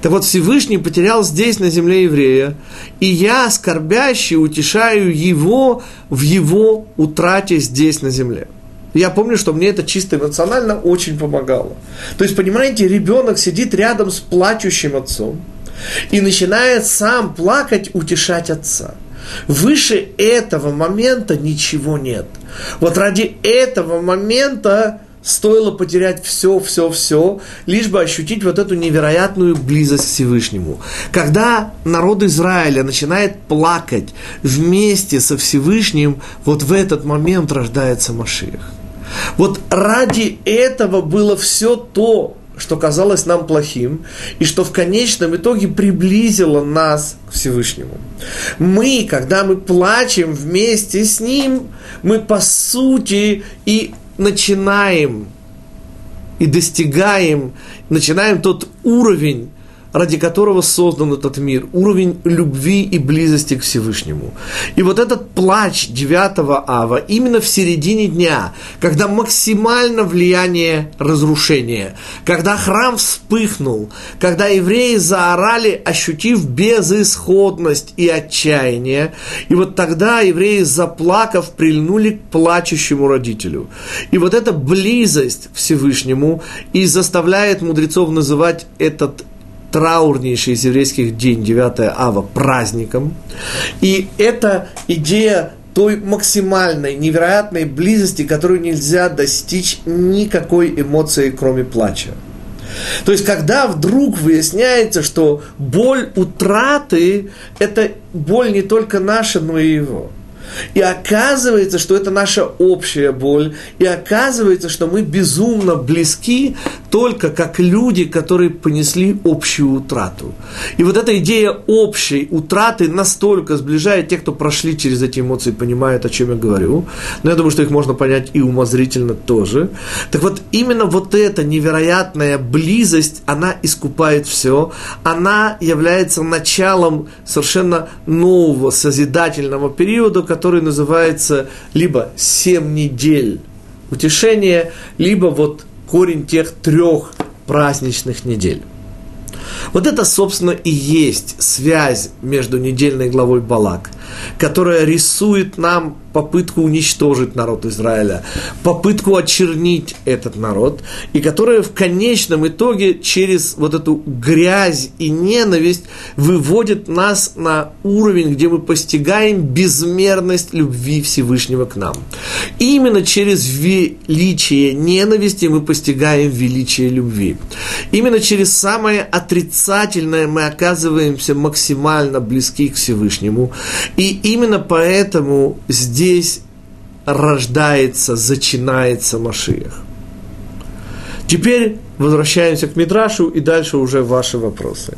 Так вот, Всевышний потерял здесь, на земле еврея, и я, скорбящий, утешаю его в его утрате здесь, на земле. Я помню, что мне это чисто эмоционально очень помогало. То есть, понимаете, ребенок сидит рядом с плачущим отцом – и начинает сам плакать, утешать отца. Выше этого момента ничего нет. Вот ради этого момента стоило потерять все, все, все, лишь бы ощутить вот эту невероятную близость к Всевышнему. Когда народ Израиля начинает плакать вместе со Всевышним, вот в этот момент рождается Машиах. Вот ради этого было все то, что казалось нам плохим, и что в конечном итоге приблизило нас к Всевышнему. Мы, когда мы плачем вместе с Ним, мы по сути и начинаем и достигаем, начинаем тот уровень ради которого создан этот мир, уровень любви и близости к Всевышнему. И вот этот плач 9 ава именно в середине дня, когда максимально влияние разрушения, когда храм вспыхнул, когда евреи заорали, ощутив безысходность и отчаяние, и вот тогда евреи, заплакав, прильнули к плачущему родителю. И вот эта близость к Всевышнему и заставляет мудрецов называть этот траурнейший из еврейских день, 9 ава, праздником. И это идея той максимальной, невероятной близости, которую нельзя достичь никакой эмоцией, кроме плача. То есть, когда вдруг выясняется, что боль утраты – это боль не только наша, но и его – и оказывается, что это наша общая боль. И оказывается, что мы безумно близки только как люди, которые понесли общую утрату. И вот эта идея общей утраты настолько сближает тех, кто прошли через эти эмоции, понимают, о чем я говорю. Но я думаю, что их можно понять и умозрительно тоже. Так вот, именно вот эта невероятная близость, она искупает все. Она является началом совершенно нового созидательного периода, который называется либо «семь недель утешения», либо вот корень тех трех праздничных недель. Вот это, собственно, и есть связь между недельной главой Балак, которая рисует нам попытку уничтожить народ Израиля, попытку очернить этот народ, и которая в конечном итоге через вот эту грязь и ненависть выводит нас на уровень, где мы постигаем безмерность любви Всевышнего к нам. Именно через величие ненависти мы постигаем величие любви. Именно через самое отрицательное мы оказываемся максимально близки к Всевышнему. И именно поэтому здесь здесь рождается, зачинается Машиях. Теперь возвращаемся к Мидрашу и дальше уже ваши вопросы.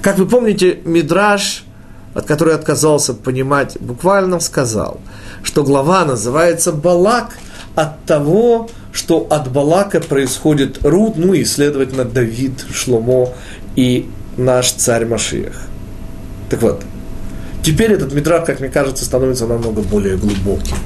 Как вы помните, Мидраш, от которого отказался понимать, буквально сказал, что глава называется Балак от того, что от Балака происходит Руд, ну и, следовательно, Давид, Шломо и наш царь Машиях. Так вот, Теперь этот мидрак, как мне кажется, становится намного более глубоким.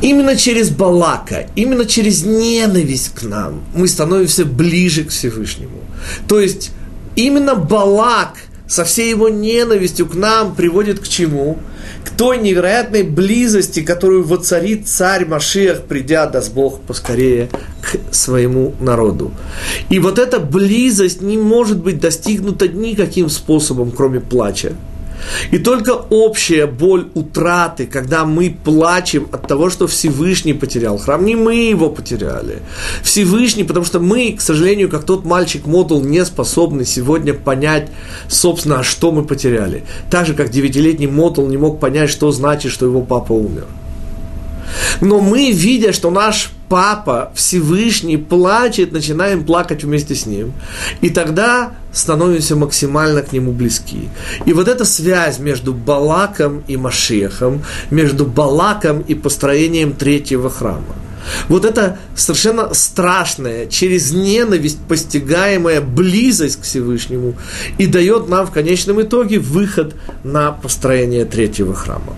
Именно через Балака, именно через ненависть к нам мы становимся ближе к Всевышнему. То есть именно Балак со всей его ненавистью к нам приводит к чему? К той невероятной близости, которую воцарит царь Машиах, придя, даст Бог, поскорее к своему народу. И вот эта близость не может быть достигнута никаким способом, кроме плача. И только общая боль утраты, когда мы плачем от того, что Всевышний потерял храм, не мы его потеряли. Всевышний, потому что мы, к сожалению, как тот мальчик Модул, не способны сегодня понять, собственно, что мы потеряли. Так же, как девятилетний Модул не мог понять, что значит, что его папа умер. Но мы, видя, что наш папа Всевышний плачет, начинаем плакать вместе с ним. И тогда становимся максимально к нему близки. И вот эта связь между Балаком и Машехом, между Балаком и построением третьего храма. Вот это совершенно страшная, через ненависть постигаемая близость к Всевышнему и дает нам в конечном итоге выход на построение третьего храма.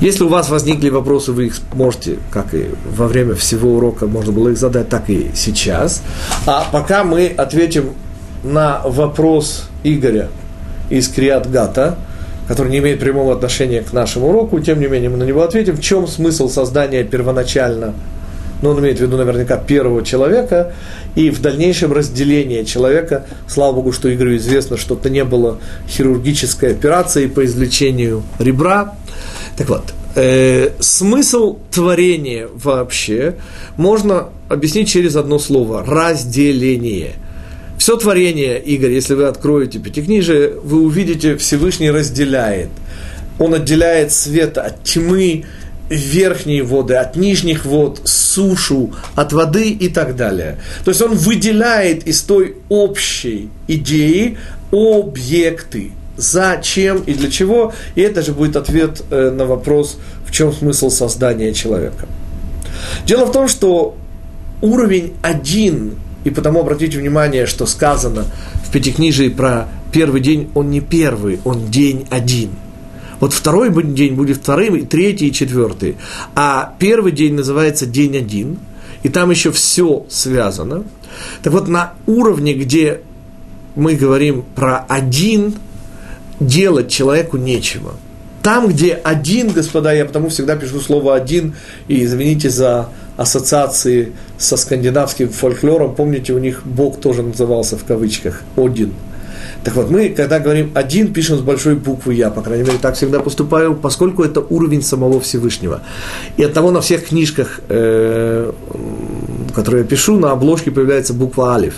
Если у вас возникли вопросы, вы их можете, как и во время всего урока, можно было их задать, так и сейчас. А пока мы ответим на вопрос Игоря из Криатгата, который не имеет прямого отношения к нашему уроку, тем не менее мы на него ответим. В чем смысл создания первоначально, ну, он имеет в виду наверняка первого человека, и в дальнейшем разделение человека, слава Богу, что Игорю известно, что это не было хирургической операцией по извлечению ребра, так вот, э, смысл творения вообще можно объяснить через одно слово – разделение. Все творение, Игорь, если вы откроете Пятикнижие, вы увидите, Всевышний разделяет. Он отделяет свет от тьмы, верхние воды, от нижних вод, сушу, от воды и так далее. То есть он выделяет из той общей идеи объекты. Зачем и для чего? И это же будет ответ э, на вопрос, в чем смысл создания человека. Дело в том, что уровень один, и потому обратите внимание, что сказано в Пятикнижии про первый день, он не первый, он день один – вот второй день будет вторым, и третий, и четвертый. А первый день называется день один, и там еще все связано. Так вот, на уровне, где мы говорим про один, делать человеку нечего. Там, где один, господа, я потому всегда пишу слово один, и извините за ассоциации со скандинавским фольклором, помните, у них Бог тоже назывался в кавычках Один – так вот, мы, когда говорим один, пишем с большой буквы Я, по крайней мере, так всегда поступаю, поскольку это уровень самого Всевышнего. И от того на всех книжках, э, которые я пишу, на обложке появляется буква Алиф.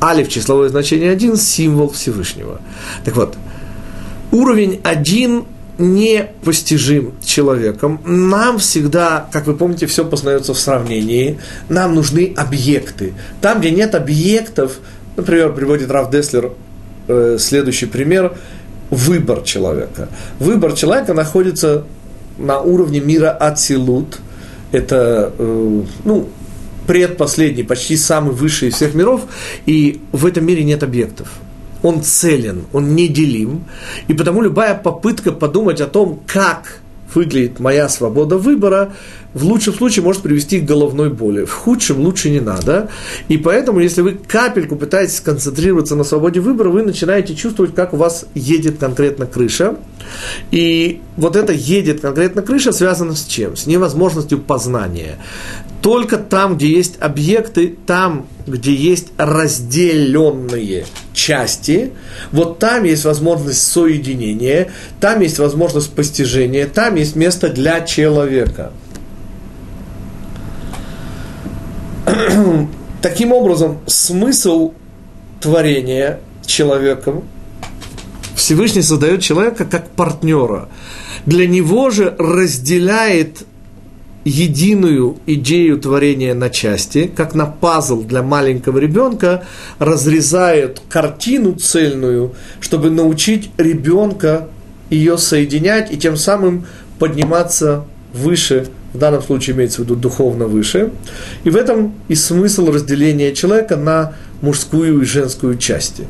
Алиф, числовое значение один, символ Всевышнего. Так вот, уровень один непостижим человеком. Нам всегда, как вы помните, все познается в сравнении. Нам нужны объекты. Там, где нет объектов, например, приводит Раф Деслер э, следующий пример – выбор человека. Выбор человека находится на уровне мира Ацилут. Это, э, ну, предпоследний, почти самый высший из всех миров, и в этом мире нет объектов. Он целен, он неделим, и потому любая попытка подумать о том, как выглядит моя свобода выбора, в лучшем случае может привести к головной боли. В худшем лучше не надо. И поэтому, если вы капельку пытаетесь сконцентрироваться на свободе выбора, вы начинаете чувствовать, как у вас едет конкретно крыша. И вот это едет конкретно крыша связано с чем? С невозможностью познания. Только там, где есть объекты, там, где есть разделенные части, вот там есть возможность соединения, там есть возможность постижения, там есть место для человека – Таким образом, смысл творения человеком Всевышний создает человека как партнера. Для него же разделяет единую идею творения на части, как на пазл для маленького ребенка, разрезает картину цельную, чтобы научить ребенка ее соединять и тем самым подниматься выше в данном случае имеется в виду духовно выше. И в этом и смысл разделения человека на мужскую и женскую части.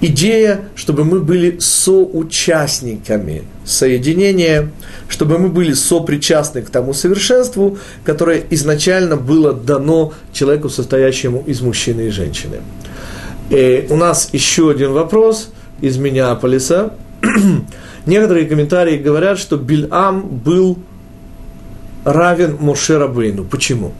Идея, чтобы мы были соучастниками соединения, чтобы мы были сопричастны к тому совершенству, которое изначально было дано человеку, состоящему из мужчины и женщины. И у нас еще один вопрос из Миннеаполиса. Некоторые комментарии говорят, что Бильам был равен Моше Рабейну. Почему?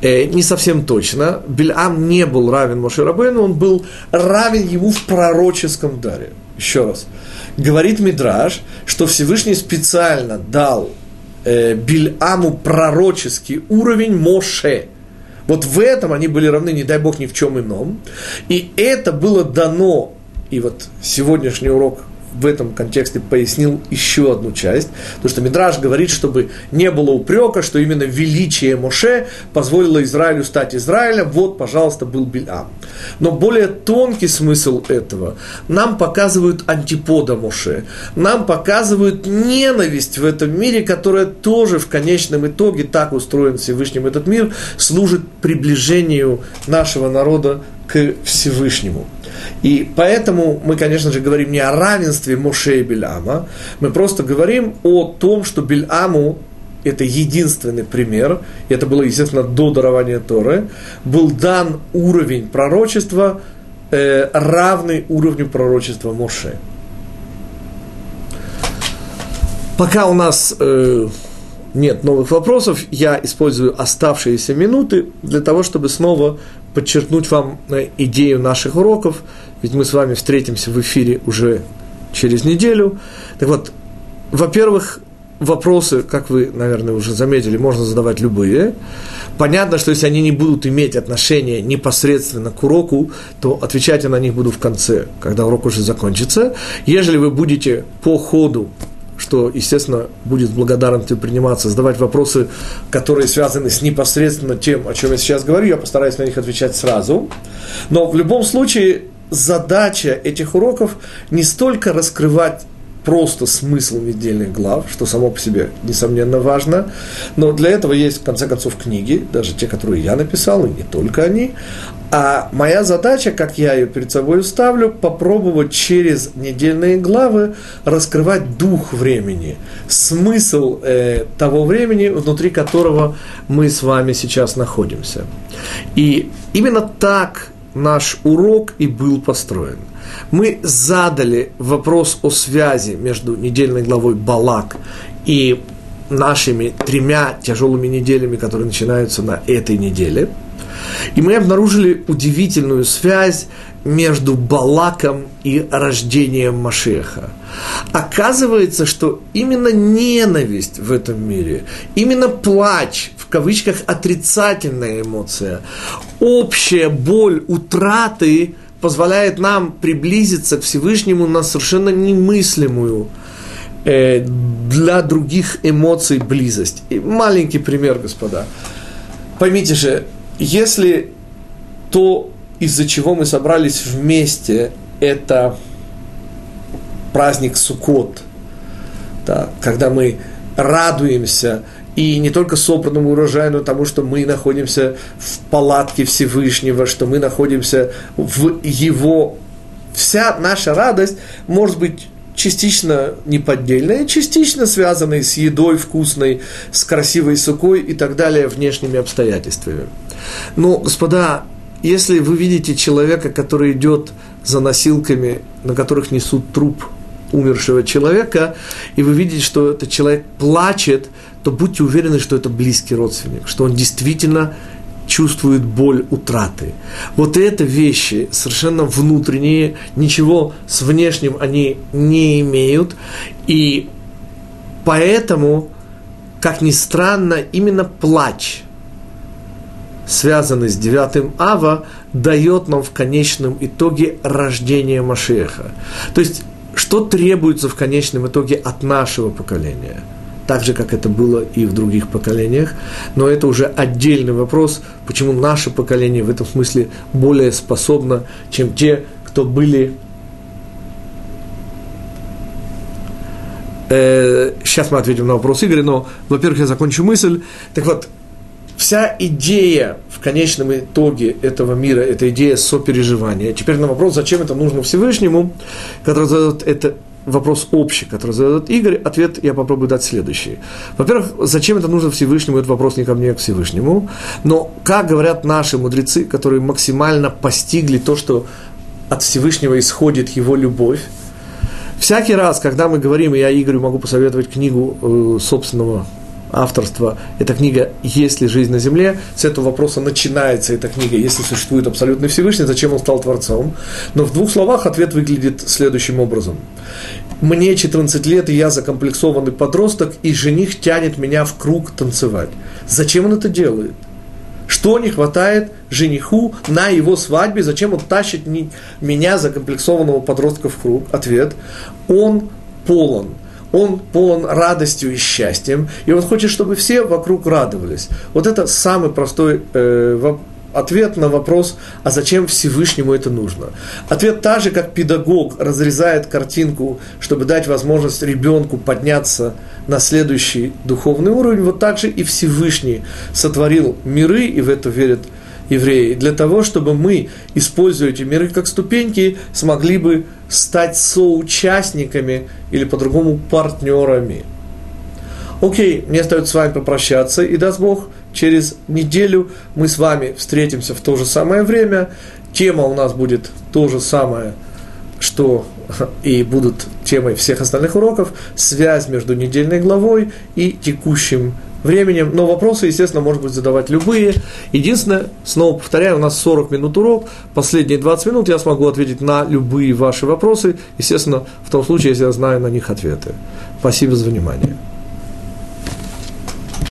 Э, не совсем точно. Бельам не был равен Моше Рабейну, он был равен ему в пророческом даре. Еще раз. Говорит Мидраж, что Всевышний специально дал э, Бильаму пророческий уровень Моше. Вот в этом они были равны, не дай бог, ни в чем ином. И это было дано, и вот сегодняшний урок в этом контексте пояснил еще одну часть, потому что Мидраж говорит, чтобы не было упрека, что именно величие Моше позволило Израилю стать Израилем, вот, пожалуйста, был Бильам. Но более тонкий смысл этого нам показывают антипода Моше, нам показывают ненависть в этом мире, которая тоже в конечном итоге, так устроен Всевышним этот мир, служит приближению нашего народа к Всевышнему. И поэтому мы, конечно же, говорим не о равенстве Моше и Бельама, мы просто говорим о том, что Бельаму это единственный пример, это было, естественно, до дарования Торы, был дан уровень пророчества, э, равный уровню пророчества Моше. Пока у нас э, нет новых вопросов, я использую оставшиеся минуты для того, чтобы снова подчеркнуть вам э, идею наших уроков, ведь мы с вами встретимся в эфире уже через неделю. Так вот, во-первых, вопросы, как вы, наверное, уже заметили, можно задавать любые. Понятно, что если они не будут иметь отношения непосредственно к уроку, то отвечать я на них буду в конце, когда урок уже закончится. Ежели вы будете по ходу что, естественно, будет с благодарностью приниматься, задавать вопросы, которые связаны с непосредственно тем, о чем я сейчас говорю, я постараюсь на них отвечать сразу. Но в любом случае задача этих уроков не столько раскрывать просто смысл недельных глав, что само по себе, несомненно, важно. Но для этого есть, в конце концов, книги, даже те, которые я написал, и не только они. А моя задача, как я ее перед собой ставлю, попробовать через недельные главы раскрывать дух времени, смысл э, того времени, внутри которого мы с вами сейчас находимся. И именно так наш урок и был построен. Мы задали вопрос о связи между недельной главой Балак и нашими тремя тяжелыми неделями, которые начинаются на этой неделе. И мы обнаружили удивительную связь между Балаком и рождением Машеха. Оказывается, что именно ненависть в этом мире, именно плач, в кавычках отрицательная эмоция, общая боль утраты позволяет нам приблизиться к Всевышнему на совершенно немыслимую э, для других эмоций близость. И маленький пример, господа. Поймите же, если то из-за чего мы собрались вместе, это праздник Суккот, да, когда мы радуемся и не только собранному урожаю, но тому, что мы находимся в палатке Всевышнего, что мы находимся в его... Вся наша радость может быть частично неподдельная, частично связанная с едой вкусной, с красивой сукой и так далее, внешними обстоятельствами. Но, господа, если вы видите человека, который идет за носилками, на которых несут труп умершего человека, и вы видите, что этот человек плачет, то будьте уверены, что это близкий родственник, что он действительно чувствует боль утраты. Вот это вещи совершенно внутренние, ничего с внешним они не имеют, и поэтому, как ни странно, именно плач – связанный с девятым Ава, дает нам в конечном итоге рождение Машеха. То есть, что требуется в конечном итоге от нашего поколения? Так же, как это было и в других поколениях. Но это уже отдельный вопрос, почему наше поколение в этом смысле более способно, чем те, кто были Сейчас э, мы ответим на вопрос Игоря, но, во-первых, я закончу мысль. Так вот, вся идея в конечном итоге этого мира, эта идея сопереживания. Теперь на вопрос, зачем это нужно Всевышнему, который задает это вопрос общий, который задает Игорь, ответ я попробую дать следующий. Во-первых, зачем это нужно Всевышнему, это вопрос не ко мне, а к Всевышнему. Но, как говорят наши мудрецы, которые максимально постигли то, что от Всевышнего исходит его любовь, всякий раз, когда мы говорим, я Игорю могу посоветовать книгу э, собственного авторства. Эта книга «Есть ли жизнь на земле?» С этого вопроса начинается эта книга «Если существует абсолютный Всевышний, зачем он стал Творцом?» Но в двух словах ответ выглядит следующим образом. «Мне 14 лет, и я закомплексованный подросток, и жених тянет меня в круг танцевать. Зачем он это делает?» Что не хватает жениху на его свадьбе? Зачем он тащит меня, закомплексованного подростка, в круг? Ответ. Он полон он полон радостью и счастьем, и он хочет, чтобы все вокруг радовались. Вот это самый простой э, ответ на вопрос, а зачем Всевышнему это нужно. Ответ так же, как педагог разрезает картинку, чтобы дать возможность ребенку подняться на следующий духовный уровень, вот так же и Всевышний сотворил миры, и в это верят евреи, для того, чтобы мы, используя эти миры как ступеньки, смогли бы стать соучастниками или по-другому партнерами. Окей, мне остается с вами попрощаться, и даст Бог, через неделю мы с вами встретимся в то же самое время. Тема у нас будет то же самое, что и будут темой всех остальных уроков, связь между недельной главой и текущим временем, но вопросы, естественно, может быть задавать любые. Единственное, снова повторяю, у нас 40 минут урок, последние 20 минут я смогу ответить на любые ваши вопросы, естественно, в том случае, если я знаю на них ответы. Спасибо за внимание.